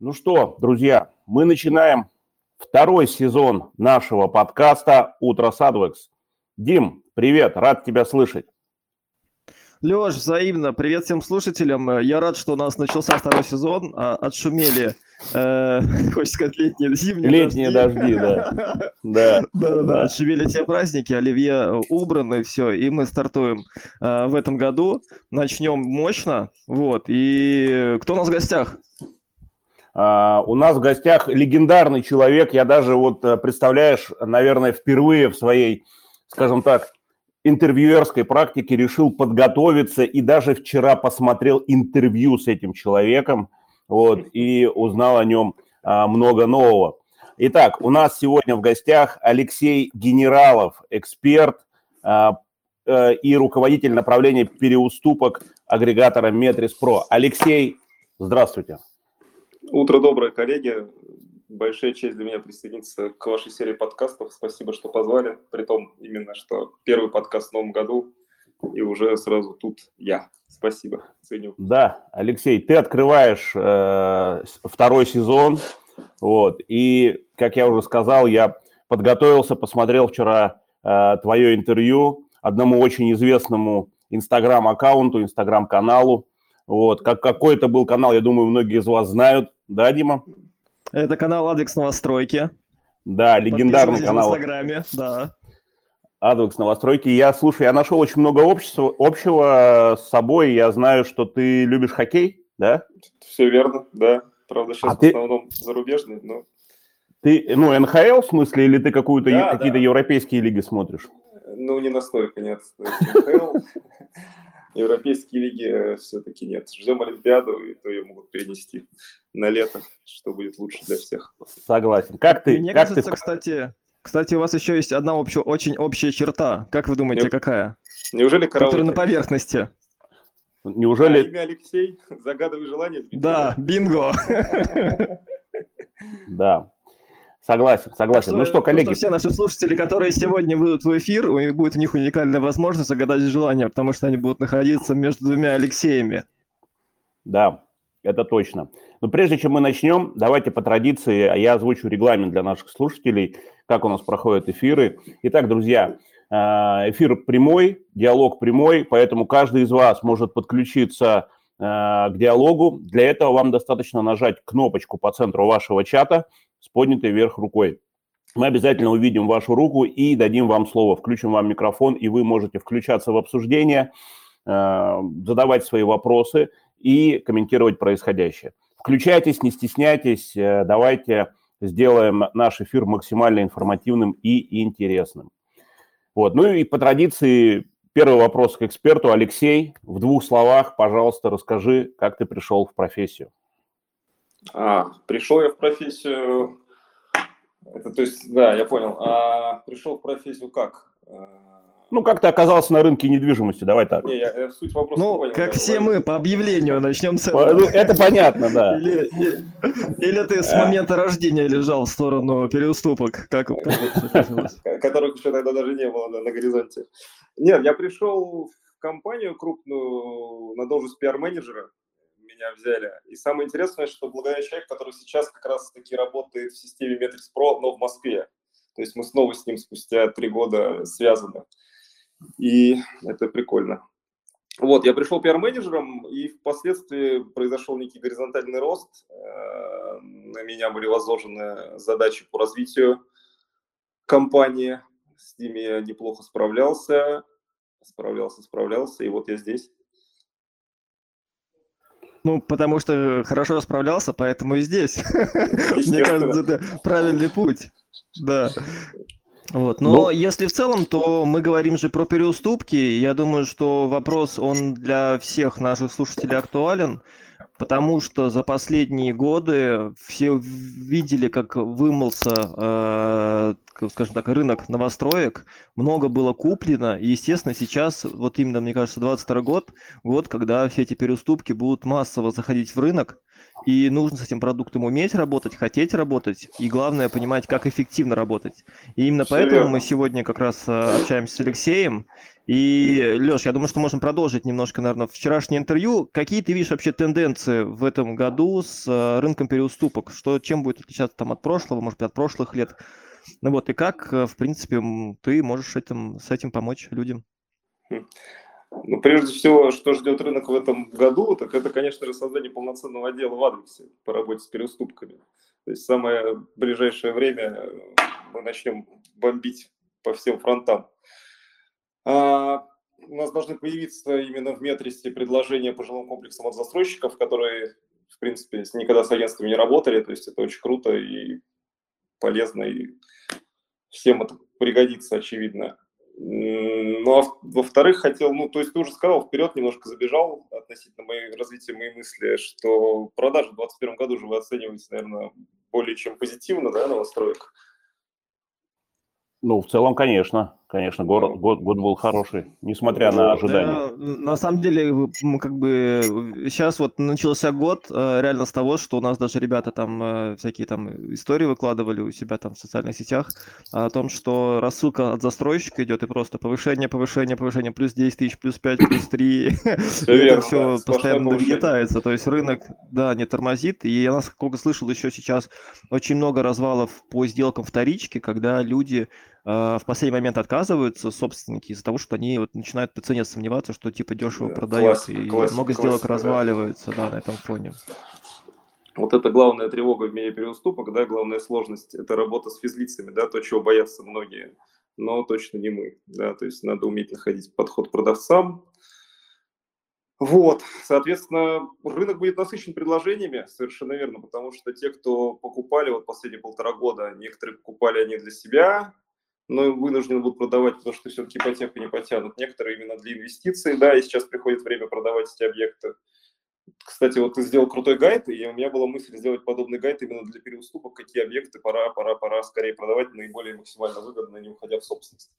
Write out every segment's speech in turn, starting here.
Ну что, друзья, мы начинаем второй сезон нашего подкаста «Утро Садвекс». Дим, привет, рад тебя слышать. Леш, взаимно. Привет всем слушателям. Я рад, что у нас начался второй сезон. А, отшумели, э, хочется сказать, летние, зимние Летние дожди, дожди да. Да. Да, да, Отшумели все праздники, оливье убраны, все. И мы стартуем э, в этом году. Начнем мощно. Вот. И кто у нас в гостях? Uh, у нас в гостях легендарный человек. Я даже вот, э, представляешь, наверное, впервые в своей, скажем так, интервьюерской практике решил подготовиться и даже вчера посмотрел интервью с этим человеком вот, и узнал о нем а, много нового. Итак, у нас сегодня в гостях Алексей Генералов, эксперт а, а, и руководитель направления переуступок агрегатора Метрис Про. Алексей, здравствуйте. Утро доброе, коллеги большая честь для меня присоединиться к вашей серии подкастов. Спасибо, что позвали. Притом именно, что первый подкаст в новом году, и уже сразу тут я. Спасибо, ценю. Да, Алексей, ты открываешь э, второй сезон, вот, и, как я уже сказал, я подготовился, посмотрел вчера э, твое интервью одному очень известному инстаграм-аккаунту, инстаграм-каналу, вот, как какой это был канал, я думаю, многие из вас знают, да, Дима? Это канал Адекс Новостройки. Да, легендарный канал. в Инстаграме, да. Адекс Новостройки. Я, слушай, я нашел очень много общего, общего с собой. Я знаю, что ты любишь хоккей, да? Все верно, да. Правда, сейчас а в ты... основном зарубежный, но... Ты, ну, НХЛ в смысле, или ты какую-то, да, какие-то да. европейские лиги смотришь? Ну, не настолько, нет. НХЛ, европейские лиги э, все-таки нет. Ждем Олимпиаду, и то ее могут перенести на лето, что будет лучше для всех. Согласен. Как ты? Мне как кажется, ты... кстати, кстати, у вас еще есть одна общая, очень общая черта. Как вы думаете, Не... какая? Неужели караоке? Которая на поверхности. Неужели... А, имя Алексей? Загадывай желание. Да, бинго. Да. Согласен, согласен. ну что, коллеги. все наши слушатели, которые сегодня выйдут в эфир, будет у них уникальная возможность загадать желание, потому что они будут находиться между двумя Алексеями. Да, это точно. Но прежде чем мы начнем, давайте по традиции, а я озвучу регламент для наших слушателей, как у нас проходят эфиры. Итак, друзья, э, эфир прямой, диалог прямой, поэтому каждый из вас может подключиться э, к диалогу. Для этого вам достаточно нажать кнопочку по центру вашего чата – с поднятой вверх рукой. Мы обязательно увидим вашу руку и дадим вам слово, включим вам микрофон, и вы можете включаться в обсуждение, э, задавать свои вопросы и комментировать происходящее. Включайтесь, не стесняйтесь, э, давайте сделаем наш эфир максимально информативным и интересным. Вот. Ну и по традиции первый вопрос к эксперту. Алексей, в двух словах, пожалуйста, расскажи, как ты пришел в профессию. А, пришел я в профессию, это то есть, да, я понял. А пришел в профессию как? А, ну, как ты оказался на рынке недвижимости, давай так. Не, я, я суть вопроса ну, понял, как да, все мы, по объявлению начнем с этого. Ну, это понятно, да. Или, или, или ты с момента рождения лежал в сторону переуступок, как, как которых еще тогда даже не было на, на горизонте. Нет, я пришел в компанию крупную на должность пиар-менеджера, меня взяли. И самое интересное, что благодаря человеку, который сейчас как раз-таки работает в системе Metrix Pro, но в Москве. То есть мы снова с ним спустя три года связаны. И это прикольно. Вот, я пришел пиар-менеджером, и впоследствии произошел некий горизонтальный рост. Э, на меня были возложены задачи по развитию компании. С ними я неплохо справлялся, справлялся, справлялся, и вот я здесь. Ну, потому что хорошо справлялся, поэтому и здесь. Мне кажется, это правильный путь. Да. Вот. Но ну, если в целом, то мы говорим же про переуступки. Я думаю, что вопрос, он для всех наших слушателей актуален. Потому что за последние годы все видели, как вымылся, э, скажем так, рынок новостроек, много было куплено, и, естественно, сейчас, вот именно, мне кажется, 22 год, год, когда все эти переуступки будут массово заходить в рынок, и нужно с этим продуктом уметь работать, хотеть работать, и главное понимать, как эффективно работать. И именно Все поэтому верно. мы сегодня как раз э, общаемся с Алексеем. И, Леш, я думаю, что можем продолжить немножко, наверное, вчерашнее интервью. Какие ты видишь вообще тенденции в этом году с э, рынком переуступок? Что, чем будет отличаться там от прошлого, может быть, от прошлых лет? Ну вот, и как, э, в принципе, ты можешь этим, с этим помочь людям? Хм. Ну, прежде всего, что ждет рынок в этом году, так это, конечно же, создание полноценного отдела в Адвиксе по работе с переуступками. То есть самое ближайшее время мы начнем бомбить по всем фронтам. А, у нас должны появиться именно в Метрисе предложения по жилым комплексам от застройщиков, которые, в принципе, никогда с агентствами не работали. То есть это очень круто и полезно, и всем это пригодится, очевидно. Ну, а во-вторых, хотел, ну, то есть ты уже сказал, вперед немножко забежал относительно моей, развития моей мысли, что продажи в 2021 году же вы оцениваете, наверное, более чем позитивно, да, новостроек? Ну, в целом, конечно. Конечно, год, год, год был хороший, несмотря на ожидания. Да, на самом деле, мы как бы сейчас вот начался год э, реально с того, что у нас даже ребята там э, всякие там истории выкладывали у себя там в социальных сетях о том, что рассылка от застройщика идет и просто повышение, повышение, повышение, плюс 10 тысяч, плюс 5, плюс 3. Это все постоянно нагнетается. То есть рынок, да, не тормозит. И я, насколько слышал, еще сейчас очень много развалов по сделкам вторички, когда люди э, в последний момент отказываются собственники из-за того, что они вот начинают по цене сомневаться, что типа дешево да, продается, и классика, много сделок классика, разваливается да. Да, на этом фоне. Вот это главная тревога в мире переуступок, да, главная сложность – это работа с физлицами, да, то, чего боятся многие, но точно не мы, да, то есть надо уметь находить подход к продавцам, вот, соответственно, рынок будет насыщен предложениями, совершенно верно, потому что те, кто покупали вот последние полтора года, некоторые покупали они для себя, но вынуждены будут продавать, потому что все-таки ипотеку не потянут. Некоторые именно для инвестиций, да, и сейчас приходит время продавать эти объекты. Кстати, вот ты сделал крутой гайд, и у меня была мысль сделать подобный гайд именно для переуступок, какие объекты пора, пора, пора скорее продавать наиболее максимально выгодно, не уходя в собственность.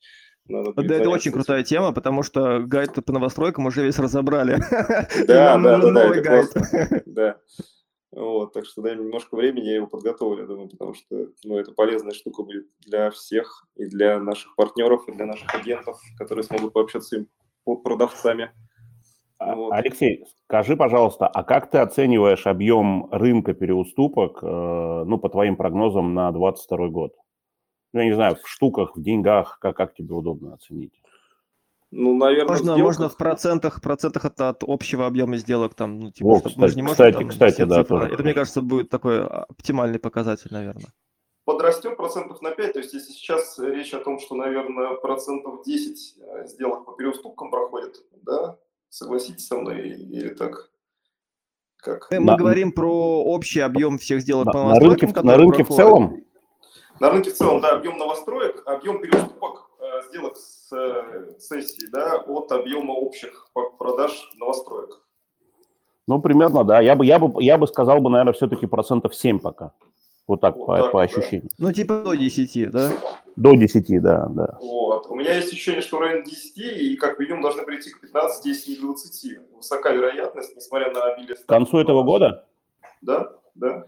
Надо да, это очень крутая тема, потому что гайд по новостройкам уже весь разобрали. Да, да, да, новый гайд. Да. Вот, так что дай мне немножко времени, я его подготовлю, я думаю, потому что ну, это полезная штука будет для всех, и для наших партнеров, и для наших агентов, которые смогут пообщаться с им продавцами. А, вот. Алексей, скажи, пожалуйста, а как ты оцениваешь объем рынка переуступок, э, ну, по твоим прогнозам на 2022 год? Ну, я не знаю, в штуках, в деньгах, как, как тебе удобно оценить? Ну, наверное, можно, можно в процентах, процентах от, от общего объема сделок там, ну, типа, О, кстати, мы же не можем, кстати, там, кстати, да, цифры. Это, мне кажется, будет такой оптимальный показатель, наверное. Подрастет процентов на 5, то есть если сейчас речь о том, что, наверное, процентов 10 э, сделок по переуступкам проходит, да, согласитесь со мной или так? Как? Мы на, говорим про общий объем всех сделок на, по на рынке, на рынке в целом? На рынке в целом, да, объем новостроек, объем переуступок Сделок с э, сессии да, от объема общих продаж новостроек? Ну, примерно, да. Я бы, я бы, я бы сказал бы, наверное, все-таки процентов 7 пока. Вот так, вот по, так по ощущениям. Да. Ну, типа до 10, да? До 10, да, да. Вот. У меня есть ощущение, что в районе 10, и как минимум должны прийти к 15, если не 20. Высока вероятность, несмотря на обилие... К концу этого года? Да, да.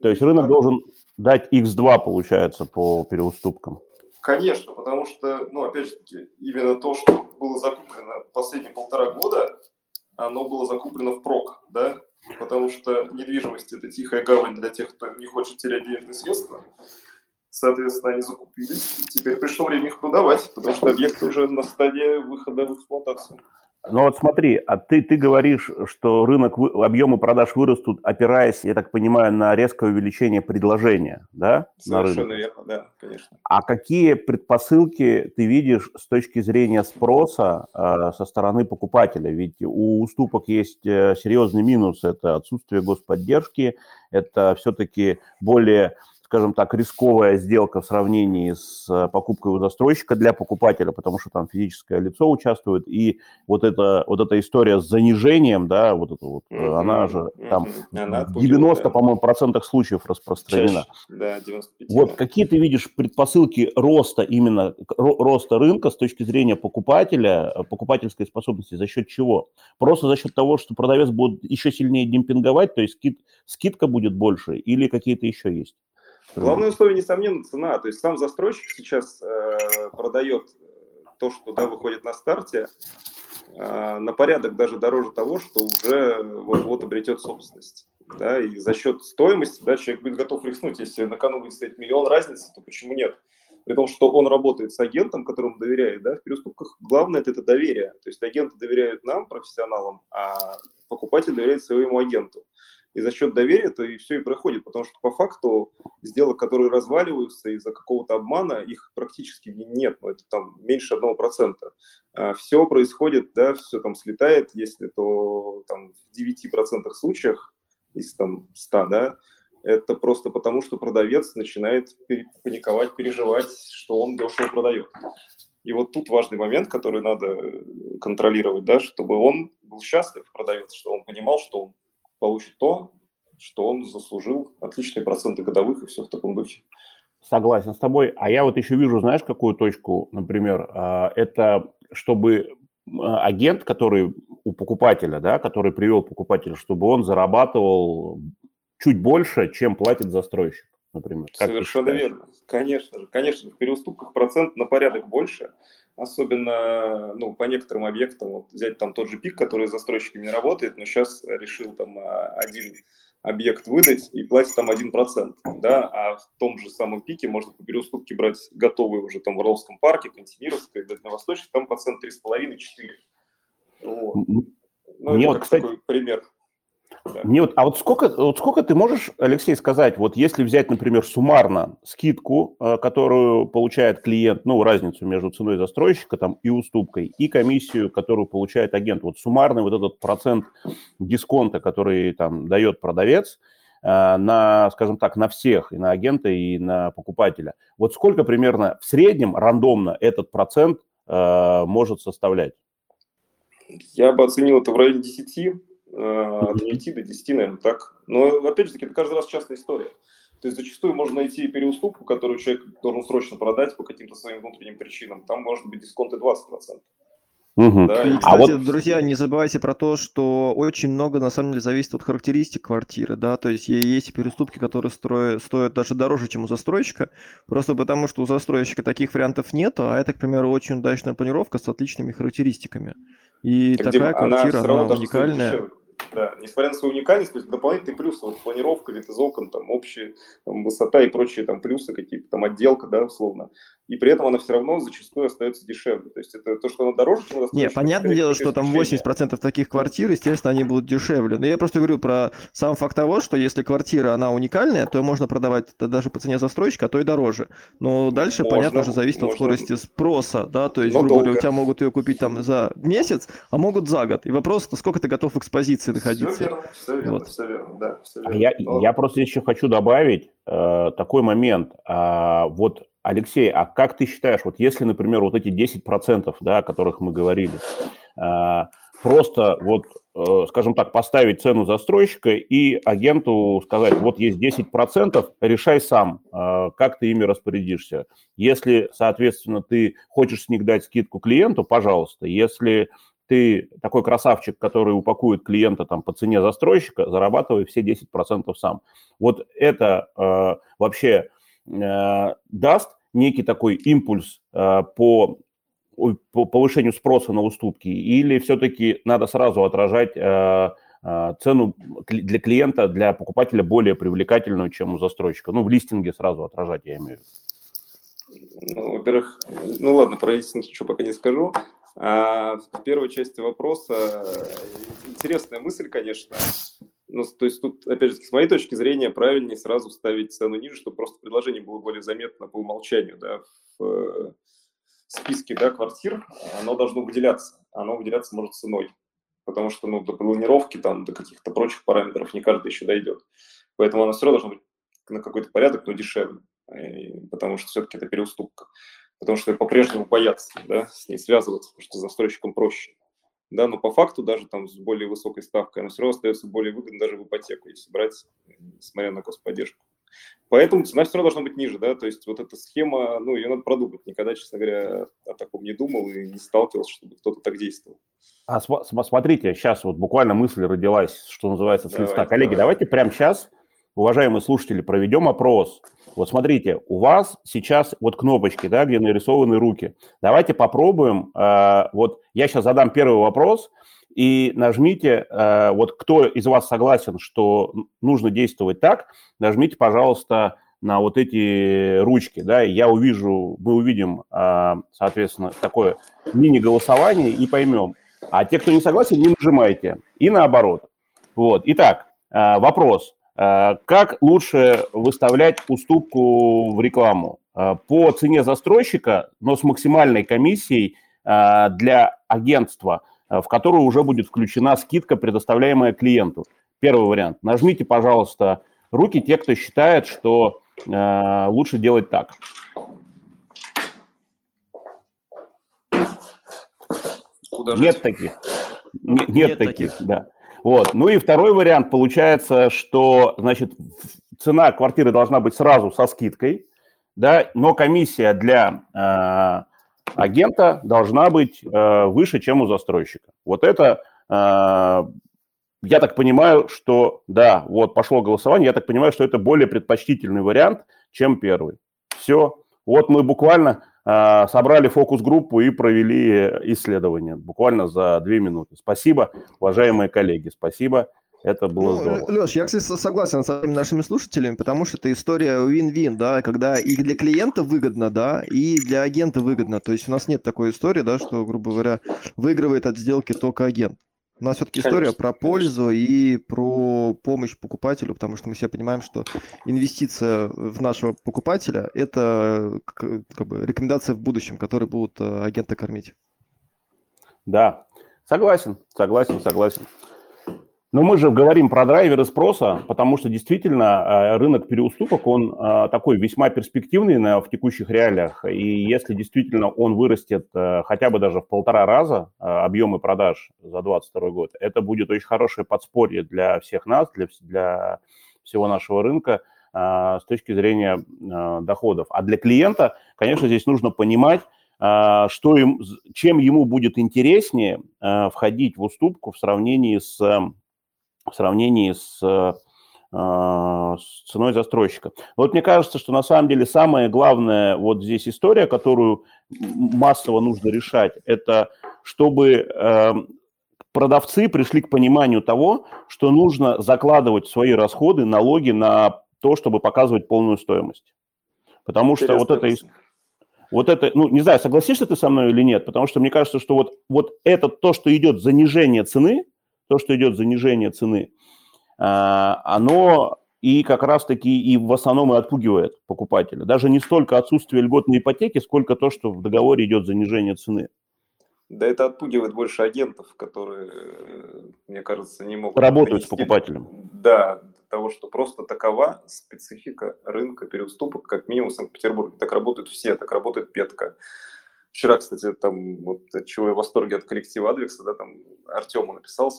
То есть рынок должен дать x2, получается, по переуступкам. Конечно, потому что, ну, опять же таки, именно то, что было закуплено последние полтора года, оно было закуплено в прок, да, потому что недвижимость – это тихая гавань для тех, кто не хочет терять денежные средства. Соответственно, они закупились, теперь пришло время их продавать, потому что объекты уже на стадии выхода в эксплуатацию. Ну вот смотри, а ты, ты говоришь, что рынок, объемы продаж вырастут, опираясь, я так понимаю, на резкое увеличение предложения, да? Совершенно верно, да, конечно. А какие предпосылки ты видишь с точки зрения спроса э, со стороны покупателя? Ведь у уступок есть э, серьезный минус, это отсутствие господдержки, это все-таки более скажем так, рисковая сделка в сравнении с э, покупкой у застройщика для покупателя, потому что там физическое лицо участвует, и вот эта, вот эта история с занижением, да, вот это вот, mm-hmm. она же там она в 90, по-моему, процентах случаев распространена. Чаще, да, 95. Вот какие ты видишь предпосылки роста именно, роста рынка с точки зрения покупателя, э, покупательской способности, за счет чего? Просто за счет того, что продавец будет еще сильнее демпинговать, то есть скид, скидка будет больше или какие-то еще есть? Главное условие, несомненно, цена. То есть сам застройщик сейчас э, продает то, что да, выходит на старте, э, на порядок даже дороже того, что уже вот-вот обретет собственность. Да, и за счет стоимости да, человек будет готов рискнуть. Если на кону будет стоять миллион разницы, то почему нет? При том, что он работает с агентом, которому доверяет, да, в переступках главное это доверие. То есть агенты доверяют нам, профессионалам, а покупатель доверяет своему агенту. И за счет доверия это и все и проходит, потому что по факту сделок, которые разваливаются из-за какого-то обмана, их практически нет, ну, это там меньше одного процента. А все происходит, да, все там слетает, если то там в 9% случаях из там 100, да, это просто потому, что продавец начинает паниковать, переживать, что он дешево продает. И вот тут важный момент, который надо контролировать, да, чтобы он был счастлив, продавец, что он понимал, что он получит то, что он заслужил, отличные проценты годовых и все в таком духе. Согласен с тобой. А я вот еще вижу, знаешь, какую точку, например, а, это чтобы а, агент, который у покупателя, да, который привел покупателя, чтобы он зарабатывал чуть больше, чем платит застройщик, например. Как Совершенно верно. Конечно же. Конечно, в переуступках процент на порядок больше – особенно ну, по некоторым объектам, вот взять там тот же пик, который с застройщиками не работает, но сейчас решил там а, один объект выдать и платить там 1%, да, а в том же самом пике можно по переуступке брать готовые уже там в Орловском парке, Кантемировской, Дальневосточной, там процент 3,5-4. Вот. Ну, Мне вот, кстати, пример. Мне вот, а вот сколько, вот сколько ты можешь, Алексей, сказать, вот если взять, например, суммарно скидку, э, которую получает клиент, ну, разницу между ценой застройщика там и уступкой, и комиссию, которую получает агент, вот суммарный вот этот процент дисконта, который там дает продавец, э, на, скажем так, на всех, и на агента, и на покупателя. Вот сколько примерно в среднем рандомно этот процент э, может составлять? Я бы оценил это в районе 10, от 5 до 10, наверное, так. Но, опять же таки, это каждый раз частная история. То есть зачастую можно найти переуступку, которую человек должен срочно продать по каким-то своим внутренним причинам. Там может быть дисконт и 20%. Угу. Да, и, кстати, а вот... друзья, не забывайте про то, что очень много на самом деле зависит от характеристик квартиры, да, то есть есть переступки, которые строят, стоят даже дороже, чем у застройщика, просто потому что у застройщика таких вариантов нет, а это, к примеру, очень удачная планировка с отличными характеристиками. И так, такая квартира, она, она уникальная. Да, несмотря на свою уникальность, то есть дополнительные плюсы, вот планировка, вид из окон, там общая там, высота и прочие там плюсы какие-то, там отделка, да, условно. И при этом она все равно зачастую остается дешевле. То есть это то, что она дороже, чем Не, понятное дело, что там 80% таких квартир, естественно, они будут дешевле. Но я просто говорю про сам факт того, что если квартира, она уникальная, то можно продавать даже по цене застройщика, а то и дороже. Но дальше, можно, понятно, уже зависит можно. от скорости спроса, да, то есть, грубо говоря, у тебя могут ее купить там за месяц, а могут за год. И вопрос, насколько ты готов в экспозиции находиться. Все верно, все верно, вот. все верно, да. Все а верно. Я, я просто еще хочу добавить э, такой момент. Э, вот Алексей, а как ты считаешь, вот если, например, вот эти 10%, да, о которых мы говорили, э, просто вот, э, скажем так, поставить цену застройщика и агенту сказать, вот есть 10%, решай сам, э, как ты ими распорядишься. Если, соответственно, ты хочешь с них дать скидку клиенту, пожалуйста. Если ты такой красавчик, который упакует клиента там по цене застройщика, зарабатывай все 10% сам. Вот это э, вообще даст некий такой импульс э, по, по повышению спроса на уступки, или все-таки надо сразу отражать э, э, цену для клиента, для покупателя более привлекательную, чем у застройщика? Ну, в листинге сразу отражать, я имею в виду. Ну, во-первых, ну ладно, про листинг еще пока не скажу. А в первой части вопроса интересная мысль, конечно. Ну, то есть тут, опять же, с моей точки зрения, правильнее сразу ставить цену ниже, чтобы просто предложение было более заметно по умолчанию, да, в э, списке, да, квартир, оно должно выделяться. Оно выделяться может ценой, потому что, ну, до планировки, там, до каких-то прочих параметров не каждый еще дойдет. Поэтому оно все равно должно быть на какой-то порядок, но дешевле, потому что все-таки это переуступка. Потому что по-прежнему боятся да, с ней связываться, потому что застройщикам проще. Да, но по факту даже там с более высокой ставкой она все равно остается более выгодной даже в ипотеку, если брать, несмотря на господдержку. Поэтому цена все равно должна быть ниже, да, то есть вот эта схема, ну, ее надо продумать. Никогда, честно говоря, о таком не думал и не сталкивался, чтобы кто-то так действовал. А смотрите, сейчас вот буквально мысль родилась, что называется, с листа. Коллеги, давайте прямо сейчас, уважаемые слушатели, проведем опрос. Вот смотрите, у вас сейчас вот кнопочки, да, где нарисованы руки. Давайте попробуем, э, вот я сейчас задам первый вопрос, и нажмите, э, вот кто из вас согласен, что нужно действовать так, нажмите, пожалуйста, на вот эти ручки, да, я увижу, мы увидим, э, соответственно, такое мини-голосование и поймем. А те, кто не согласен, не нажимайте. И наоборот. Вот. Итак, э, вопрос. Как лучше выставлять уступку в рекламу? По цене застройщика, но с максимальной комиссией для агентства – Э, в которую уже будет включена скидка, предоставляемая клиенту. Первый вариант. Нажмите, пожалуйста, руки те, кто считает, что э, лучше делать так. Куда нет жить? таких. Нет, нет таких, таких, да. Вот. Ну и второй вариант получается, что, значит, цена квартиры должна быть сразу со скидкой, да, но комиссия для э, агента должна быть э, выше, чем у застройщика. Вот это, э, я так понимаю, что, да, вот пошло голосование, я так понимаю, что это более предпочтительный вариант, чем первый. Все, вот мы буквально собрали фокус-группу и провели исследование буквально за две минуты. Спасибо, уважаемые коллеги, спасибо. Это было ну, здорово. Леш, я, кстати, согласен с нашими слушателями, потому что это история win-win, да, когда и для клиента выгодно, да, и для агента выгодно. То есть у нас нет такой истории, да, что, грубо говоря, выигрывает от сделки только агент. У нас все-таки история про пользу и про помощь покупателю, потому что мы все понимаем, что инвестиция в нашего покупателя – это как бы рекомендация в будущем, которые будут э, агенты кормить. Да, согласен, согласен, согласен. Но мы же говорим про драйверы спроса, потому что действительно э, рынок переуступок, он э, такой весьма перспективный в текущих реалиях. И если действительно он вырастет э, хотя бы даже в полтора раза объемы продаж за 2022 год, это будет очень хорошее подспорье для всех нас, для, для всего нашего рынка с точки зрения доходов. А для клиента, конечно, здесь нужно понимать, что им, чем ему будет интереснее входить в уступку в сравнении с в сравнении с, э, с ценой застройщика. Вот мне кажется, что на самом деле самая главная вот здесь история, которую массово нужно решать, это чтобы эм, продавцы пришли к пониманию того, что нужно закладывать свои расходы, налоги на то, чтобы показывать полную стоимость. Потому что вот это, вот это, ну, не знаю, согласишься ты со мной или нет, потому что мне кажется, что вот, вот это то, что идет занижение цены, то, что идет занижение цены, а, оно и как раз-таки и в основном и отпугивает покупателя. Даже не столько отсутствие льготной ипотеки, сколько то, что в договоре идет занижение цены. Да это отпугивает больше агентов, которые, мне кажется, не могут... Работают с покупателем. Да, того, что просто такова специфика рынка переуступок, как минимум в Санкт-Петербурге. Так работают все, так работает Петка. Вчера, кстати, там, вот от чего я в восторге от коллектива Адвекса, да, там Артему написал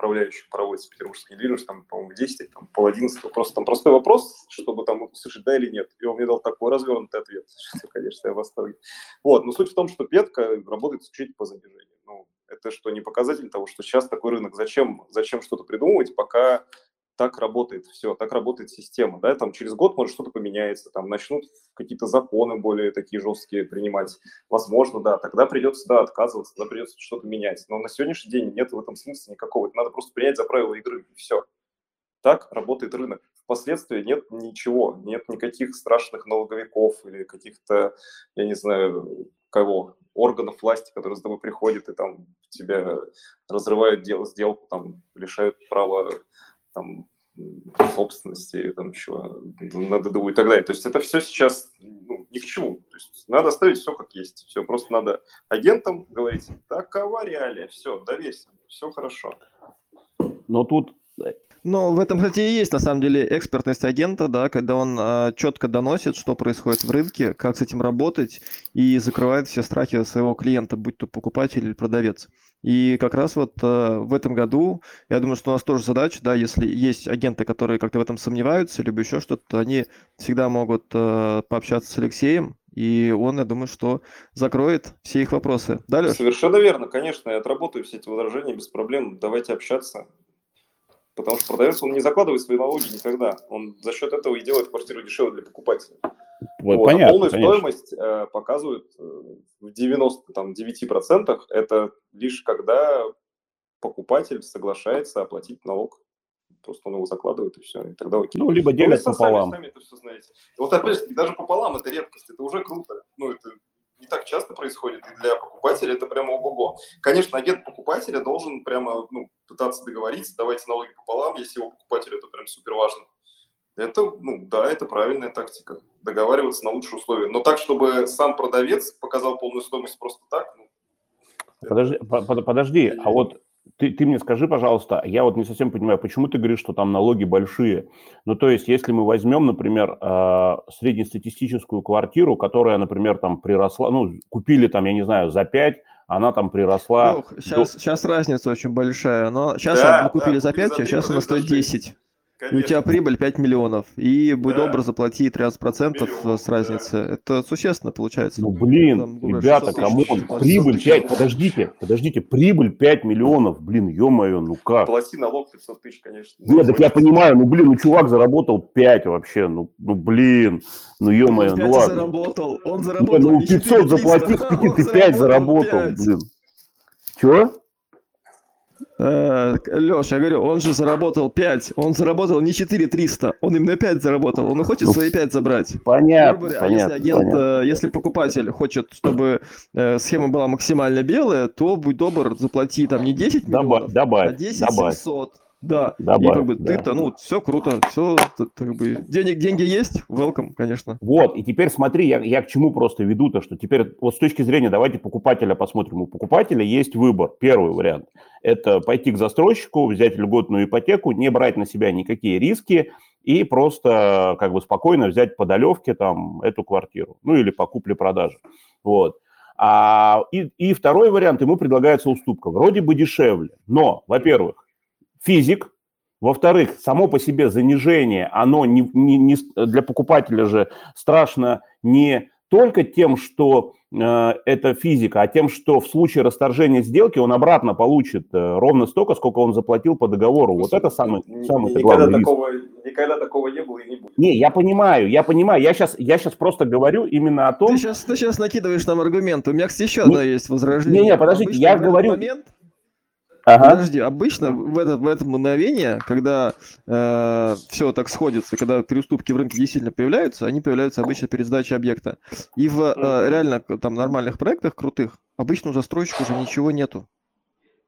управляющих проводится петербургский недвижимость, там, по-моему, 10, там, пол 11. Просто там простой вопрос, чтобы там услышать да или нет. И он мне дал такой развернутый ответ, что, конечно, я в восторге. Вот, но суть в том, что Петка работает исключительно по занижению. Ну, это что, не показатель того, что сейчас такой рынок? Зачем, зачем что-то придумывать, пока так работает все, так работает система, да, там через год может что-то поменяется, там начнут какие-то законы более такие жесткие принимать, возможно, да, тогда придется, да, отказываться, тогда придется что-то менять, но на сегодняшний день нет в этом смысла никакого, надо просто принять за правила игры, и все. Так работает рынок. Впоследствии нет ничего, нет никаких страшных налоговиков или каких-то, я не знаю, кого, органов власти, которые с тобой приходят и там тебя разрывают дел, сделку, там лишают права там, собственности, там еще надо думать и так далее. То есть это все сейчас ну, ни к чему. То есть надо оставить все как есть. Все, просто надо агентам говорить, такова реалия, все, доверься, все хорошо. Но тут Ну, в этом, кстати, и есть, на самом деле, экспертность агента, да, когда он э, четко доносит, что происходит в рынке, как с этим работать, и закрывает все страхи своего клиента, будь то покупатель или продавец. И как раз вот э, в этом году, я думаю, что у нас тоже задача, да, если есть агенты, которые как-то в этом сомневаются, либо еще что-то, они всегда могут э, пообщаться с Алексеем, и он, я думаю, что закроет все их вопросы. Да, Леш? Совершенно верно, конечно, я отработаю все эти возражения без проблем, давайте общаться. Потому что продавец, он не закладывает свои налоги никогда. Он за счет этого и делает квартиру дешевле для покупателя. Вот, вот. Понятно, а полную конечно. стоимость э, показывают э, в 99% это лишь когда покупатель соглашается оплатить налог. Просто он его закладывает и все, и тогда окей. Ну, либо делят пополам. Сами, сами это все знаете. Вот опять же, даже пополам это редкость, это уже круто. Ну, это не так часто происходит, и для покупателя это прямо ого-го. Конечно, агент покупателя должен прямо ну, пытаться договориться, давайте налоги пополам, если его покупателю это прям супер важно. Это, ну, да, это правильная тактика. Договариваться на лучшие условия. Но так, чтобы сам продавец показал полную стоимость просто так, ну, Подожди, под, подожди, а вот ты, ты мне скажи, пожалуйста, я вот не совсем понимаю, почему ты говоришь, что там налоги большие? Ну, то есть, если мы возьмем, например, э, среднестатистическую квартиру, которая, например, там приросла, ну, купили там, я не знаю, за 5, она там приросла... Ну, сейчас, до... сейчас разница очень большая, но сейчас да, мы купили да, за 5, а сейчас она стоит 10. Конечно. И у тебя прибыль 5 миллионов, и будь да. добр, заплати 13% Миллион, с разницы. Да. Это существенно получается. Ну, блин, Там, ребята, кому прибыль 5, подождите, подождите, прибыль 5 миллионов, блин, ё-моё, ну как? Плати налог 500 тысяч, конечно. Нет, так я понимаю, ну, блин, ну, чувак заработал 5 вообще, ну, ну блин, ну, ё-моё, ну, ладно. заработал, он заработал. Нет, ну, 500 заплатив, ты 5 заработал, блин. Чего? Э, Леша, я говорю, он же заработал 5, он заработал не 4 300, он именно 5 заработал, он хочет ну, свои 5 забрать. Понятно, говоря, понятно, если агент, понятно. Э, если покупатель хочет, чтобы э, схема была максимально белая, то будь добр, заплати там не 10 миллионов, добавь, а 10 добавь. 700. Да, Добавь, и как бы да. ты-то, ну, все круто, все, как бы, денег, деньги есть, welcome, конечно. Вот, и теперь смотри, я, я к чему просто веду-то, что теперь вот с точки зрения, давайте покупателя посмотрим. У покупателя есть выбор. Первый вариант – это пойти к застройщику, взять льготную ипотеку, не брать на себя никакие риски и просто как бы спокойно взять по долевке там эту квартиру, ну или по купле-продаже. Вот. А, и, и второй вариант, ему предлагается уступка. Вроде бы дешевле, но, во-первых, физик. Во-вторых, само по себе занижение, оно не, не, не, для покупателя же страшно не только тем, что э, это физика, а тем, что в случае расторжения сделки он обратно получит э, ровно столько, сколько он заплатил по договору. Вот это самый, самый никогда главный такого, риск. Никогда такого не было и не будет. Не, я понимаю, я понимаю. Я сейчас, я сейчас просто говорю именно о том... Ты сейчас, ты сейчас накидываешь нам аргументы. У меня, кстати, еще не, одно есть возражение. Не-не, подождите, Обычно я говорю... Момент Ага. Подожди, обычно в это, в это мгновение, когда э, все так сходится, когда переуступки в рынке действительно появляются, они появляются обычно перед сдачей объекта. И в э, реально там нормальных проектах крутых обычно у застройщика уже ничего нету.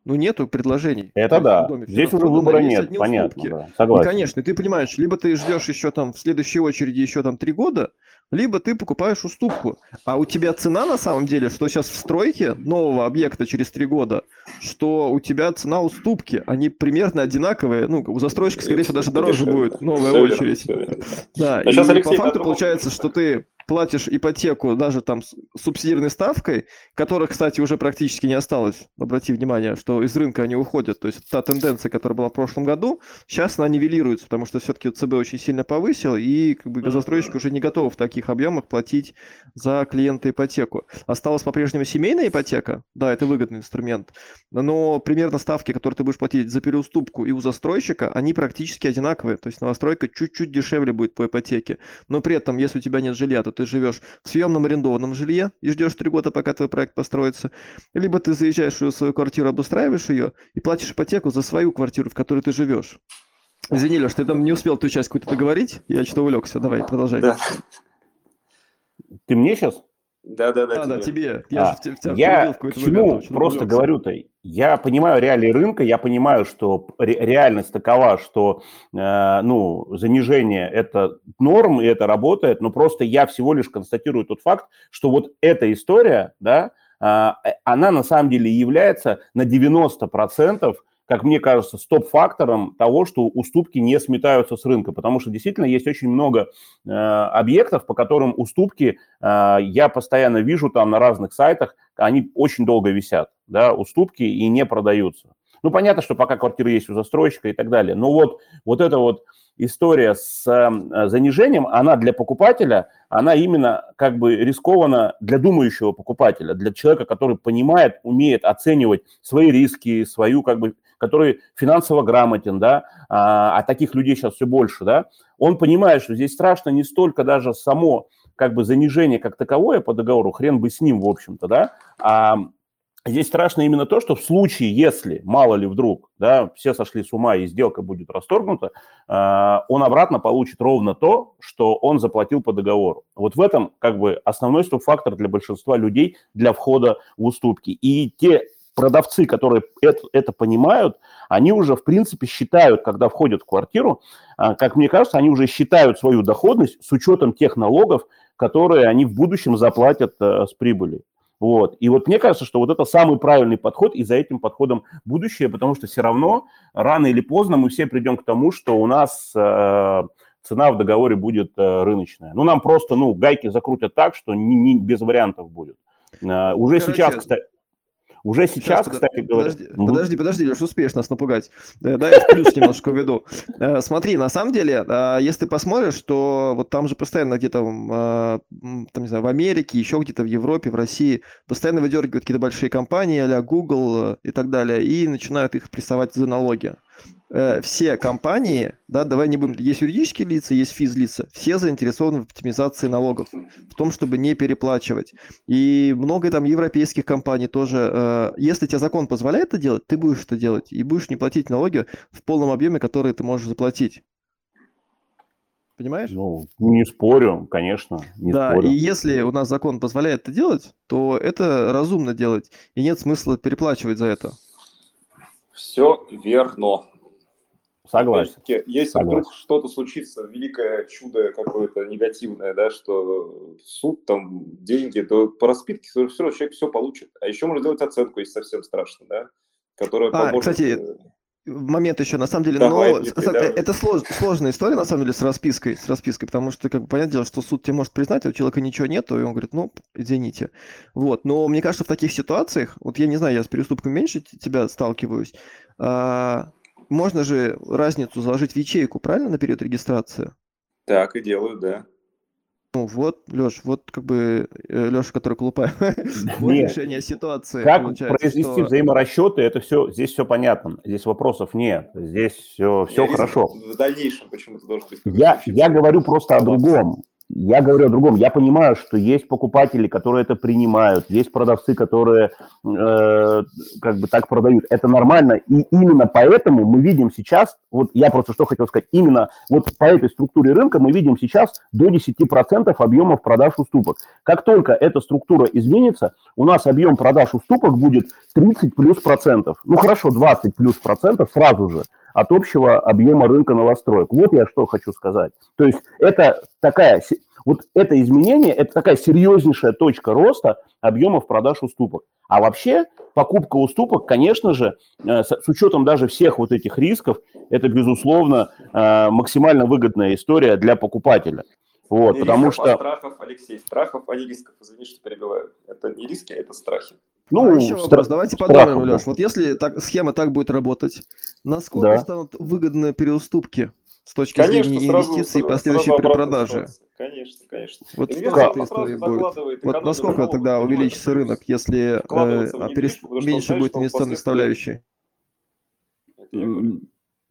Ну, нету предложений. Это да. Здесь уже выбора нет, понятно. Да. Согласен. И, конечно, и ты понимаешь, либо ты ждешь еще там в следующей очереди еще там три года, либо ты покупаешь уступку. А у тебя цена на самом деле, что сейчас в стройке нового объекта через три года, что у тебя цена уступки, они примерно одинаковые. Ну, у застройщика, скорее всего, даже дороже будет новая все очередь. Верно, да, а и по факту получается, что ты платишь ипотеку даже там с субсидированной ставкой, которых, кстати, уже практически не осталось. Обрати внимание, что из рынка они уходят. То есть та тенденция, которая была в прошлом году, сейчас она нивелируется, потому что все-таки ЦБ очень сильно повысил, и как бы застройщик уже не готов в таких объемах платить за клиента ипотеку. Осталась по-прежнему семейная ипотека, да, это выгодный инструмент, но примерно ставки, которые ты будешь платить за переуступку и у застройщика, они практически одинаковые. То есть новостройка чуть-чуть дешевле будет по ипотеке, но при этом, если у тебя нет жилья, то ты живешь в съемном арендованном жилье и ждешь три года, пока твой проект построится, либо ты заезжаешь в свою квартиру, обустраиваешь ее и платишь ипотеку за свою квартиру, в которой ты живешь. Извини, Леш, ты там не успел ту часть какую-то договорить, я что-то увлекся. Давай, продолжай. Да. Ты мне сейчас? Да, да, да. Да, да, тебе. Я, а, я к чему просто говорю-то? Я понимаю реалии рынка, я понимаю, что ре- реальность такова, что э, ну, занижение – это норм, и это работает, но просто я всего лишь констатирую тот факт, что вот эта история, да, э, она на самом деле является на 90% как мне кажется, стоп-фактором того, что уступки не сметаются с рынка, потому что действительно есть очень много э, объектов, по которым уступки э, я постоянно вижу там на разных сайтах, они очень долго висят, да, уступки и не продаются. Ну, понятно, что пока квартиры есть у застройщика и так далее, но вот, вот это вот история с э, занижением, она для покупателя, она именно как бы рискована для думающего покупателя, для человека, который понимает, умеет оценивать свои риски, свою как бы, который финансово грамотен, да, а, а таких людей сейчас все больше, да, он понимает, что здесь страшно не столько даже само как бы занижение как таковое по договору, хрен бы с ним, в общем-то, да, а Здесь страшно именно то, что в случае, если, мало ли вдруг, да, все сошли с ума и сделка будет расторгнута, э, он обратно получит ровно то, что он заплатил по договору. Вот в этом как бы основной стоп-фактор для большинства людей для входа в уступки. И те продавцы, которые это, это понимают, они уже, в принципе, считают, когда входят в квартиру, э, как мне кажется, они уже считают свою доходность с учетом тех налогов, которые они в будущем заплатят э, с прибыли. Вот. И вот мне кажется, что вот это самый правильный подход, и за этим подходом будущее, потому что все равно рано или поздно мы все придем к тому, что у нас э, цена в договоре будет э, рыночная. Ну, нам просто, ну, гайки закрутят так, что не, не без вариантов будет. Э, уже Короче, сейчас, кстати, уже сейчас, сейчас кстати говоря... Подожди, угу. подожди, подожди, Леш, успеешь нас напугать. Да, я плюс немножко введу. Э, смотри, на самом деле, а, если ты посмотришь, то вот там же постоянно где-то, а, там, не знаю, в Америке, еще где-то в Европе, в России, постоянно выдергивают какие-то большие компании, а Google э, и так далее, и начинают их прессовать за налоги. Э, все компании, да, давай не будем, есть юридические лица, есть физлица, все заинтересованы в оптимизации налогов, в том, чтобы не переплачивать. И много там европейских компаний тоже, э, если тебе закон позволяет это делать, ты будешь это делать и будешь не платить налоги в полном объеме, который ты можешь заплатить. Понимаешь? Ну, не спорю, конечно. Не да, спорю. и если у нас закон позволяет это делать, то это разумно делать, и нет смысла переплачивать за это. Все верно. Согласен. Если Согласен. вдруг что-то случится, великое чудо какое-то негативное, да, что суд, там, деньги, то по распитке все равно человек все получит. А еще можно сделать оценку, если совсем страшно, да, которая а, поможет... кстати, э, момент еще, на самом деле, Давай, но да. это слож, сложная история, на самом деле, с распиской, с распиской, потому что, как бы, понятное дело, что суд тебе может признать, а у человека ничего нету, и он говорит, ну, извините. Вот, но мне кажется, в таких ситуациях, вот я не знаю, я с переступком меньше тебя сталкиваюсь, а, можно же разницу заложить в ячейку, правильно, на период регистрации? Так и делают, да. Ну вот, Леш, вот как бы э, Леша, который колупает, вот решение ситуации. Как произвести что... взаиморасчеты, это все, здесь все понятно, здесь вопросов нет, здесь все, все хорошо. В дальнейшем почему-то должен быть. Я, я говорю просто о другом. Я говорю о другом. Я понимаю, что есть покупатели, которые это принимают, есть продавцы, которые э, как бы так продают. Это нормально. И именно поэтому мы видим сейчас, вот я просто что хотел сказать, именно вот по этой структуре рынка мы видим сейчас до 10% объемов продаж уступок. Как только эта структура изменится, у нас объем продаж уступок будет 30 плюс процентов. Ну хорошо, 20 плюс процентов сразу же от общего объема рынка новостроек. Вот я что хочу сказать. То есть это такая, вот это изменение, это такая серьезнейшая точка роста объемов продаж уступок. А вообще покупка уступок, конечно же, э, с учетом даже всех вот этих рисков, это, безусловно, э, максимально выгодная история для покупателя. Вот, не потому рисков, что... А страхов, Алексей, страхов, а не рисков. Извини, что перебиваю. Это не риски, а это страхи. Ну, а еще вопрос. Давайте подумаем, Леш. Вот если так, схема так будет работать, насколько да. станут выгодны переуступки с точки конечно, зрения инвестиций и последующей перепродажи? Конечно, конечно. Вот Инвестор эта история будет. Вот насколько тогда увеличится рынок, если э, перес... меньше будет инвестиционной составляющей?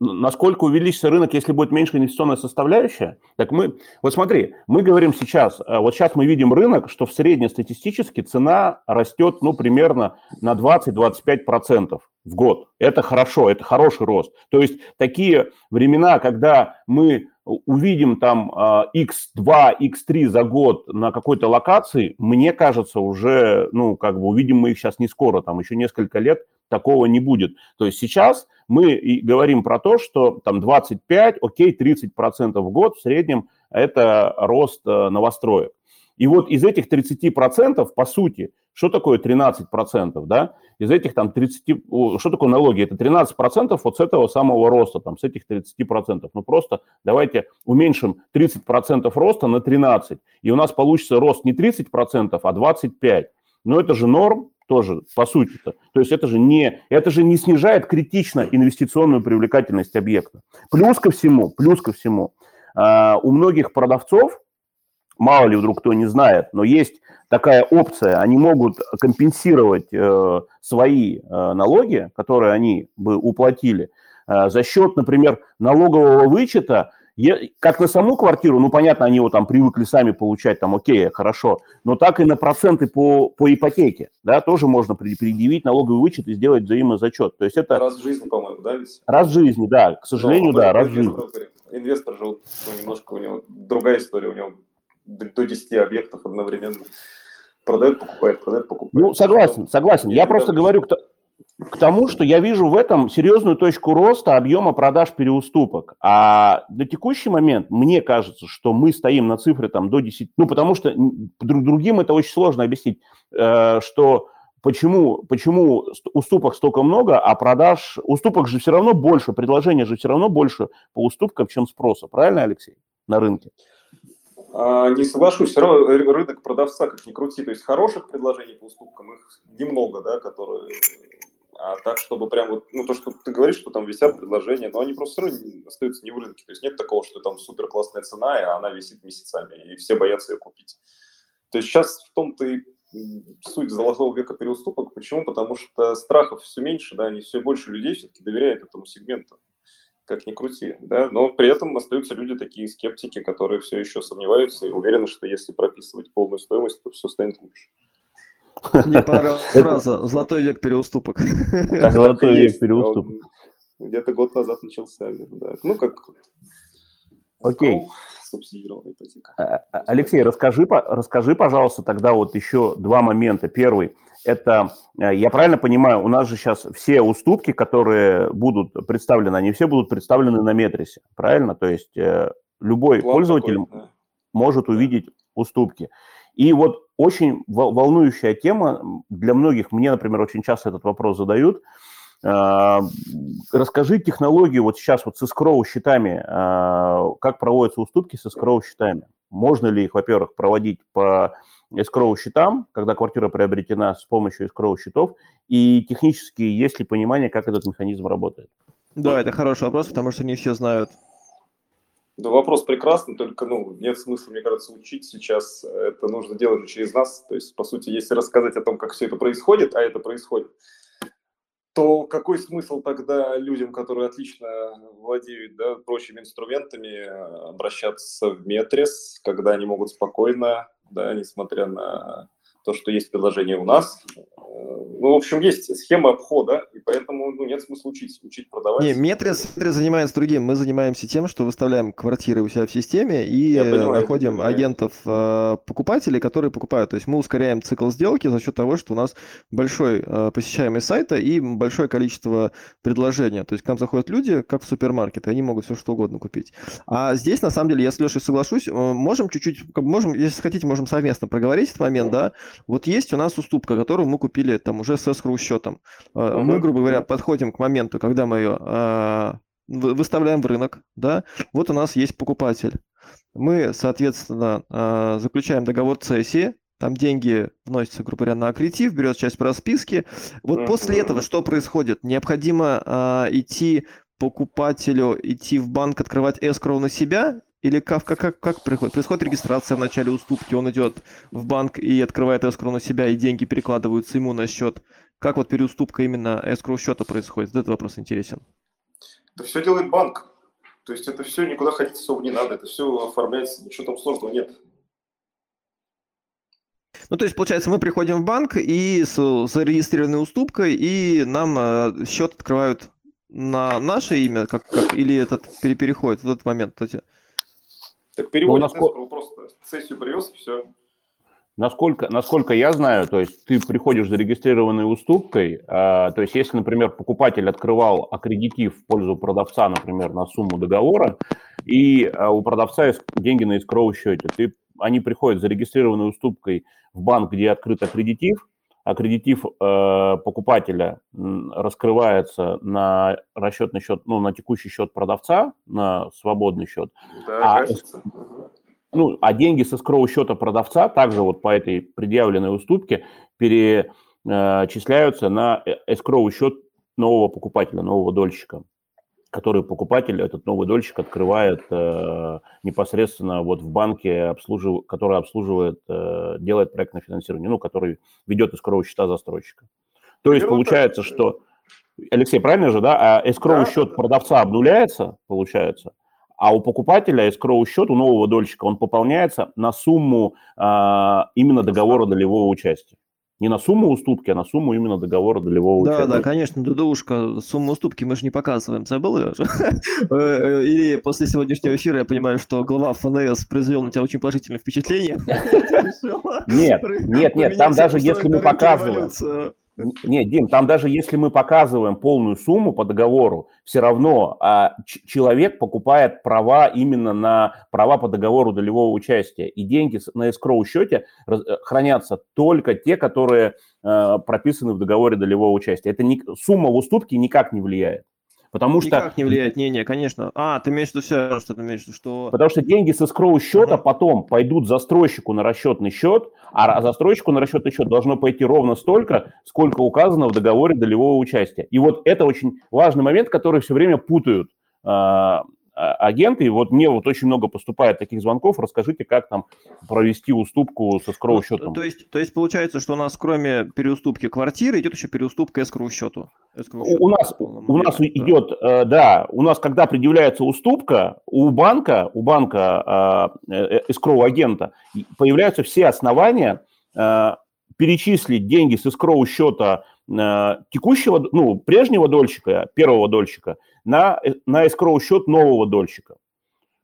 Насколько увеличится рынок, если будет меньше инвестиционная составляющая? Так мы, вот смотри, мы говорим сейчас, э, вот сейчас мы видим рынок, что в среднестатистически цена растет, ну, примерно на 20-25% в год. Это хорошо, это хороший рост. То есть такие времена, когда мы увидим там x2, э, x3 за год на какой-то локации, мне кажется, уже, ну, как бы увидим мы их сейчас не скоро, там еще несколько лет такого не будет. То есть сейчас мы и говорим про то, что там 25, окей, 30% в год в среднем это рост э, новостроек. И вот из этих 30%, по сути, Что такое 13%, да? Из этих там 30... Что такое налоги? Это 13% вот с этого самого роста, там, с этих 30%. Ну, просто давайте уменьшим 30% роста на 13%. И у нас получится рост не 30%, а 25%. Но это же норм, тоже, по сути-то. То есть это же, не, это же не снижает критично инвестиционную привлекательность объекта. Плюс ко всему, плюс ко всему, э, у многих продавцов, мало ли вдруг кто не знает, но есть такая опция, они могут компенсировать э, свои э, налоги, которые они бы уплатили, э, за счет, например, налогового вычета как на саму квартиру, ну, понятно, они его там привыкли сами получать, там, окей, хорошо, но так и на проценты по, по ипотеке, да, тоже можно предъявить налоговый вычет и сделать взаимозачет. То есть это... Раз в жизни, по-моему, да? Ведь? Раз в жизни, да, к сожалению, но, да, раз в жизни. Инвестор же, ну, немножко у него другая история, у него до 10 объектов одновременно продает, покупает, продает, покупает. Ну, согласен, согласен. Я просто говорю, кто к тому, что я вижу в этом серьезную точку роста объема продаж переуступок. А на текущий момент мне кажется, что мы стоим на цифре там до 10, ну потому что другим это очень сложно объяснить, э, что почему, почему уступок столько много, а продаж, уступок же все равно больше, предложения же все равно больше по уступкам, чем спроса. Правильно, Алексей, на рынке? А, не соглашусь, все равно рынок продавца, как ни крути, то есть хороших предложений по уступкам, их немного, да, которые а так, чтобы прям вот, ну, то, что ты говоришь, что там висят предложения, но они просто все остаются не в рынке. То есть нет такого, что там супер классная цена, и она висит месяцами, и все боятся ее купить. То есть сейчас в том-то и суть золотого века переуступок. Почему? Потому что страхов все меньше, да, они все больше людей все-таки доверяют этому сегменту, как ни крути, да, но при этом остаются люди такие скептики, которые все еще сомневаются и уверены, что если прописывать полную стоимость, то все станет лучше. Мне понравилась фраза «Золотой век переуступок». Золотой век переуступок. Где-то год назад начался. Да. Ну, как... Окей. А, а, Алексей, расскажи, расскажи, пожалуйста, тогда вот еще два момента. Первый – это, э, я правильно понимаю, у нас же сейчас все уступки, которые будут представлены, они все будут представлены на метрисе, правильно? То есть э, любой План пользователь такой, да. может увидеть уступки. И вот очень волнующая тема для многих, мне, например, очень часто этот вопрос задают. А, расскажи технологию вот сейчас вот с escrow счетами, как проводятся уступки с escrow счетами. Можно ли их, во-первых, проводить по escrow счетам, когда квартира приобретена с помощью escrow счетов, и технически есть ли понимание, как этот механизм работает? Да, это хороший вопрос, потому что не все знают. Да, вопрос прекрасный, только ну, нет смысла, мне кажется, учить сейчас. Это нужно делать через нас. То есть, по сути, если рассказать о том, как все это происходит, а это происходит, то какой смысл тогда людям, которые отлично владеют да, прочими инструментами, обращаться в Метрис, когда они могут спокойно, да, несмотря на то, что есть предложение у нас. Ну, в общем, есть схема обхода, и поэтому ну, нет смысла учить, учить продавать. Не, Метрис, Метрис занимается другим. Мы занимаемся тем, что выставляем квартиры у себя в системе и понимаю, находим агентов э, покупателей, которые покупают. То есть мы ускоряем цикл сделки за счет того, что у нас большой э, посещаемый сайта и большое количество предложений. То есть к нам заходят люди, как в супермаркет, и они могут все что угодно купить. А здесь, на самом деле, я с Лешей соглашусь, э, можем чуть-чуть, можем, если хотите, можем совместно проговорить этот момент, да, вот есть у нас уступка, которую мы купили там уже с escrow счетом. Uh-huh. Мы, грубо говоря, подходим к моменту, когда мы ее а, выставляем в рынок, да, вот у нас есть покупатель. Мы, соответственно, а, заключаем договор цессии, там деньги вносятся, грубо говоря, на аккретив, берет часть по расписке. Вот uh-huh. после этого что происходит? Необходимо а, идти покупателю, идти в банк, открывать escrow на себя или как, как, как, как происходит? Происходит регистрация в начале уступки, он идет в банк и открывает escrow на себя, и деньги перекладываются ему на счет. Как вот переуступка именно escrow счета происходит? Этот вопрос интересен. Это все делает банк. То есть это все, никуда ходить особо не надо, это все оформляется, ничего там сложного нет. Ну, то есть, получается, мы приходим в банк и с зарегистрированной уступкой, и нам э, счет открывают на наше имя, как, как, или этот переходит в этот момент. Кстати. Так переводит ну, насколько... просто сессию привез и все. Насколько, насколько я знаю, то есть ты приходишь зарегистрированной уступкой, а, то есть если, например, покупатель открывал аккредитив в пользу продавца, например, на сумму договора, и а, у продавца есть деньги на искроу счете, ты, они приходят зарегистрированной уступкой в банк, где открыт аккредитив, аккредитив э, покупателя раскрывается на расчетный счет, ну, на текущий счет продавца, на свободный счет, да, а, ну, а деньги с эскроу счета продавца также вот по этой предъявленной уступке перечисляются на эскроу счет нового покупателя, нового дольщика который покупатель, этот новый дольщик открывает э, непосредственно вот в банке, обслужив... который обслуживает, э, делает проектное финансирование, ну, который ведет эскроу счета застройщика. То есть получается, что... Алексей, правильно же, да? А эскроу счет да, продавца обнуляется, получается, а у покупателя эскроу счет, у нового дольщика, он пополняется на сумму а, именно договора долевого участия. Не на сумму уступки, а на сумму именно договора долевого Да, участия. да, конечно, Дудушка, сумму уступки мы же не показываем. Забыл ее же? Э, э, или после сегодняшнего эфира я понимаю, что глава ФНС произвел на тебя очень положительное впечатление. Нет, нет, нет, там даже если мы показываем... Нет, Дим, там даже если мы показываем полную сумму по договору, все равно а, человек покупает права именно на права по договору долевого участия. И деньги на эскроу счете э, хранятся только те, которые а, прописаны в договоре долевого участия. Это не, сумма в уступке никак не влияет. Потому что... Никак не влияет, не, не, конечно. А, ты имеешь в виду все, что ты имеешь в виду, что... Потому что деньги со скроу счета uh-huh. потом пойдут застройщику на расчетный счет, а застройщику на расчетный счет должно пойти ровно столько, сколько указано в договоре долевого участия. И вот это очень важный момент, который все время путают а, агенты. И вот мне вот очень много поступает таких звонков. Расскажите, как там провести уступку со скроу ну, счетом. Ну, то, есть, то есть получается, что у нас кроме переуступки квартиры идет еще переуступка эскроу счету. У нас, у нас да. идет, э, да, у нас когда предъявляется уступка, у банка, у банка эскроу агента появляются все основания э, перечислить деньги с эскроу счета э, текущего, ну, прежнего дольщика, первого дольщика – на, э, на escrow счет нового дольщика.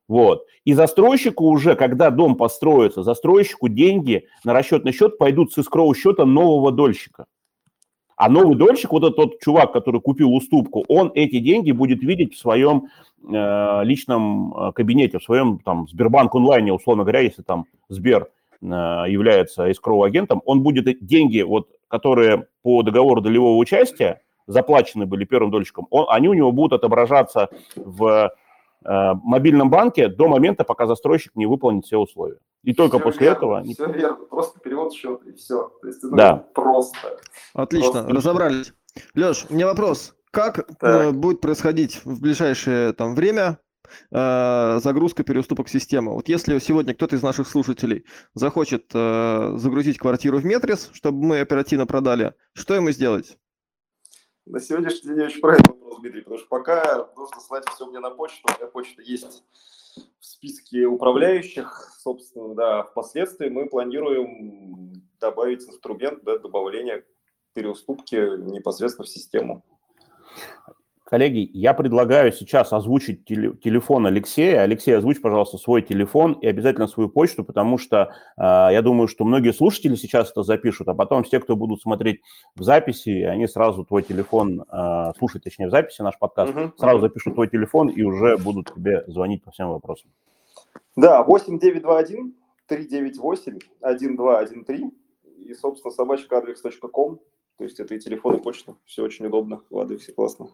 Вот. И застройщику уже, когда дом построится, застройщику деньги на расчетный счет пойдут с escrow счета нового дольщика. А новый дольщик, вот этот тот чувак, который купил уступку, он эти деньги будет видеть в своем э, личном э, кабинете, в своем там Сбербанк онлайне, условно говоря, если там Сбер э, является escrow агентом, он будет деньги, вот, которые по договору долевого участия, заплачены были первым дольщиком, он, они у него будут отображаться в э, мобильном банке до момента, пока застройщик не выполнит все условия. И только все после верно, этого... Все верно, просто перевод счета и все. То есть, это да. просто. Отлично, просто. разобрались. Леш, у меня вопрос. Как э, будет происходить в ближайшее там, время э, загрузка переуступок системы? Вот если сегодня кто-то из наших слушателей захочет э, загрузить квартиру в Метрис, чтобы мы оперативно продали, что ему сделать? На сегодняшний день очень правильный вопрос, Дмитрий, потому что пока нужно слать все мне на почту, у меня почта есть в списке управляющих, собственно, да, впоследствии мы планируем добавить инструмент для добавления переуступки непосредственно в систему. Коллеги, я предлагаю сейчас озвучить телефон Алексея. Алексей, озвучь, пожалуйста, свой телефон и обязательно свою почту, потому что э, я думаю, что многие слушатели сейчас это запишут, а потом все, кто будут смотреть в записи, они сразу твой телефон, э, слушать, точнее, в записи наш подкаст, uh-huh. сразу запишут твой телефон и уже будут тебе звонить по всем вопросам. Да, 8921 398 1213 и, собственно, собачка адрес.ком. То есть это и телефон, и почта. Все очень удобно, в адресе классно.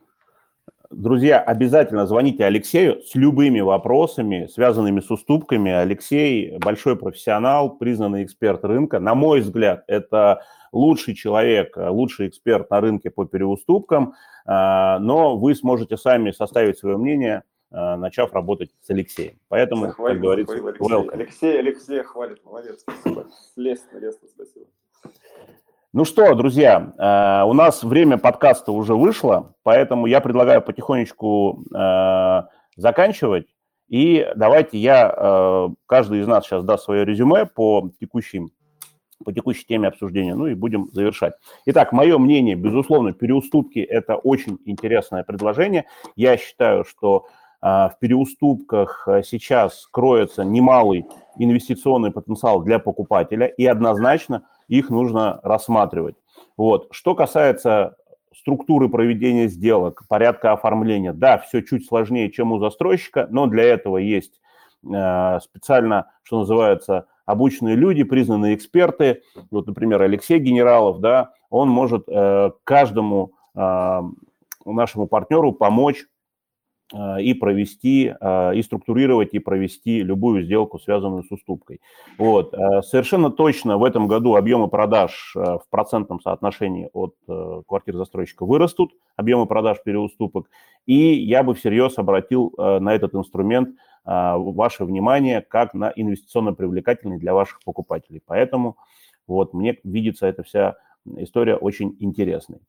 Друзья, обязательно звоните Алексею с любыми вопросами, связанными с уступками. Алексей большой профессионал, признанный эксперт рынка. На мой взгляд, это лучший человек, лучший эксперт на рынке по переуступкам, а, но вы сможете сами составить свое мнение, а, начав работать с Алексеем. Поэтому, захвалил, как говорится, Алексей. Алексей, Алексей хвалит, молодец, спасибо. Лестно, лестно, спасибо. Ну что, друзья, э, у нас время подкаста уже вышло, поэтому я предлагаю потихонечку э, заканчивать. И давайте я, э, каждый из нас сейчас даст свое резюме по текущим по текущей теме обсуждения, ну и будем завершать. Итак, мое мнение, безусловно, переуступки – это очень интересное предложение. Я считаю, что в переуступках сейчас кроется немалый инвестиционный потенциал для покупателя, и однозначно их нужно рассматривать. Вот. Что касается структуры проведения сделок, порядка оформления, да, все чуть сложнее, чем у застройщика, но для этого есть э, специально, что называется, обученные люди, признанные эксперты. Вот, например, Алексей Генералов, да, он может э, каждому э, нашему партнеру помочь и провести, э, и структурировать, и провести любую сделку, связанную с уступкой. Вот. Э, совершенно точно в этом году объемы продаж в процентном соотношении от квартир застройщика вырастут, объемы продаж переуступок, и я бы всерьез обратил на этот инструмент ваше внимание как на инвестиционно привлекательный для ваших покупателей. Поэтому вот мне видится эта вся история очень интересной.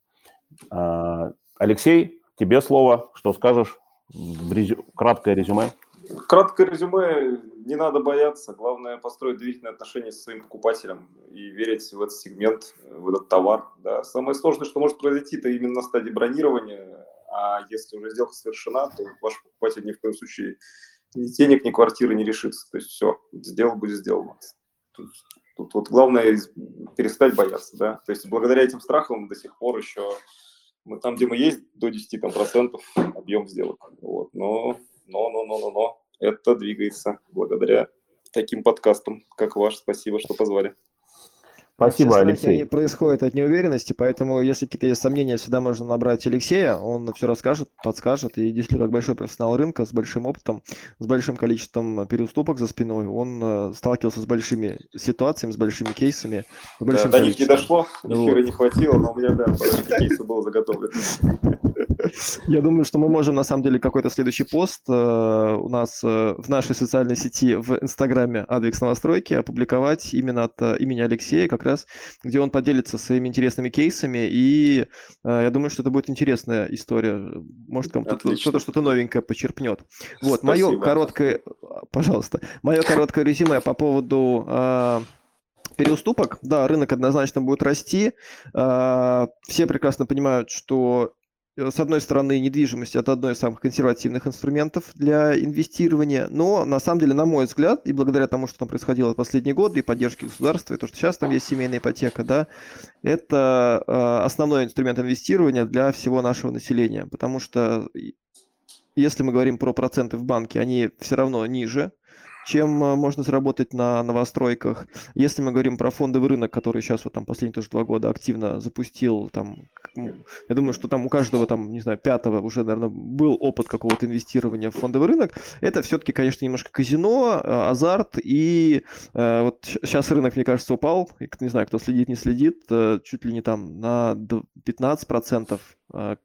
Алексей, тебе слово, что скажешь? Резю... краткое резюме? Краткое резюме, не надо бояться. Главное построить доверительные отношения со своим покупателем и верить в этот сегмент, в этот товар. Да. Самое сложное, что может произойти, это именно на стадии бронирования. А если уже сделка совершена, то ваш покупатель ни в коем случае ни денег, ни квартиры не решится. То есть все, сделал, будет сделано. Тут, тут вот главное перестать бояться. Да. То есть благодаря этим страхам до сих пор еще мы там, где мы есть, до 10 там, процентов объем сделок. Вот. Но, но, но, но, но, но, это двигается благодаря таким подкастам, как ваш. Спасибо, что позвали. Спасибо, Алексей. Они происходят от неуверенности, поэтому если какие-то есть сомнения, всегда можно набрать Алексея, он все расскажет, подскажет, и действительно, как большой профессионал рынка, с большим опытом, с большим количеством переуступок за спиной, он э, сталкивался с большими ситуациями, с большими кейсами. С большим да, до них не дошло, эфира вот. не хватило, но у меня, да, кейсы было заготовлено. Я думаю, что мы можем, на самом деле, какой-то следующий пост э, у нас э, в нашей социальной сети в Инстаграме Адвикс Новостройки опубликовать именно от э, имени Алексея, как раз, где он поделится своими интересными кейсами, и э, я думаю, что это будет интересная история. Может, кому-то что-то что-то новенькое почерпнет. Вот, мое короткое, пожалуйста, мое короткое резюме по поводу э, переуступок. Да, рынок однозначно будет расти. Э, все прекрасно понимают, что Э, с одной стороны, недвижимость – это одно из самых консервативных инструментов для инвестирования, но на самом деле, на мой взгляд, и благодаря тому, что там происходило в последние годы, и поддержки государства, и то, что сейчас там есть семейная ипотека, да, это э, основной инструмент инвестирования для всего нашего населения, потому что если мы говорим про проценты в банке, они все равно ниже, чем э, можно заработать на новостройках. Если мы говорим про фондовый рынок, который сейчас вот там последние тоже два года активно запустил, там, я думаю, что там у каждого там, не знаю, пятого уже, наверное, был опыт какого-то инвестирования в фондовый рынок. Это все-таки, конечно, немножко казино, э, азарт, и э, вот сейчас рынок, мне кажется, упал, не знаю, кто следит, не следит, э, чуть ли не там на 15 процентов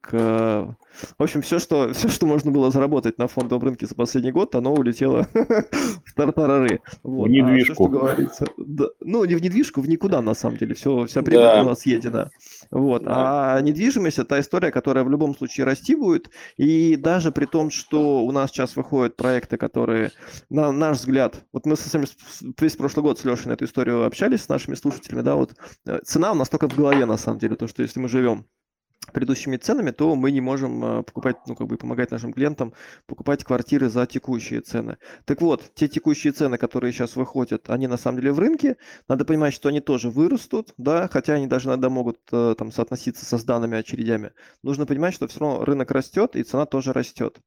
к... В общем, все что, все, что можно было заработать на фондовом рынке за последний год, оно улетело в тартарары. Вот. В недвижку. А все, говорится, да, ну, не в недвижку, в никуда, на самом деле. Все, вся прибыль да. у нас съедена. Вот. Да. А недвижимость – это история, которая в любом случае расти будет. И даже при том, что у нас сейчас выходят проекты, которые, на наш взгляд, вот мы с вами весь прошлый год с Лешей на эту историю общались с нашими слушателями, да, вот э, цена у нас только в голове, на самом деле, то, что если мы живем предыдущими ценами, то мы не можем э, покупать, ну, как бы помогать нашим клиентам покупать квартиры за текущие цены. Так вот, те текущие цены, которые сейчас выходят, они на самом деле в рынке. Надо понимать, что они тоже вырастут, да, хотя они даже иногда могут э, там соотноситься со сданными очередями. Нужно понимать, что все равно рынок растет, и цена тоже растет.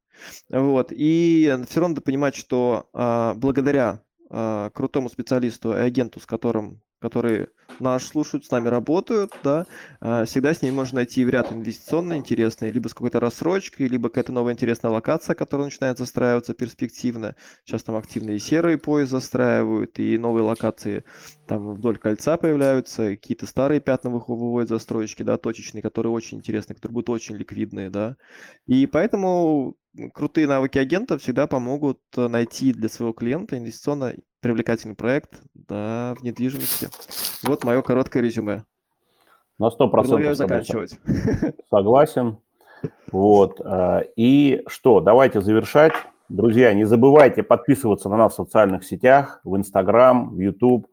Вот. И все равно надо понимать, что а, благодаря а, крутому специалисту и агенту, с которым которые нас слушают, с нами работают, да, а, всегда с ними можно найти в ряд инвестиционно интересные, либо с какой-то рассрочкой, либо какая-то новая интересная локация, которая начинает застраиваться перспективно. Сейчас там активные серые поезд застраивают, и новые локации там вдоль кольца появляются, какие-то старые пятна выводят застройщики, да, точечные, которые очень интересные, которые будут очень ликвидные, да. И поэтому крутые навыки агента всегда помогут э, найти для своего клиента инвестиционно привлекательный проект да, в недвижимости. Вот мое короткое резюме. На сто процентов заканчивать. Согласен. Вот. Э, и что, давайте завершать. Друзья, не забывайте подписываться на нас в социальных сетях, в Инстаграм, в YouTube,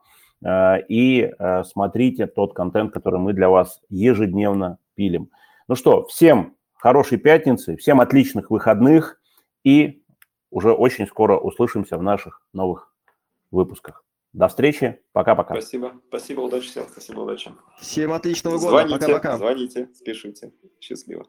э, и смотрите тот контент, который мы для вас ежедневно пилим. Ну что, всем хорошей пятницы, всем отличных выходных и уже очень скоро услышимся в наших новых выпусках. До встречи. Пока-пока. Спасибо. Спасибо. Удачи всем. Спасибо. Удачи. Всем отличного года. Пока-пока. Звоните, спешите. Счастливо.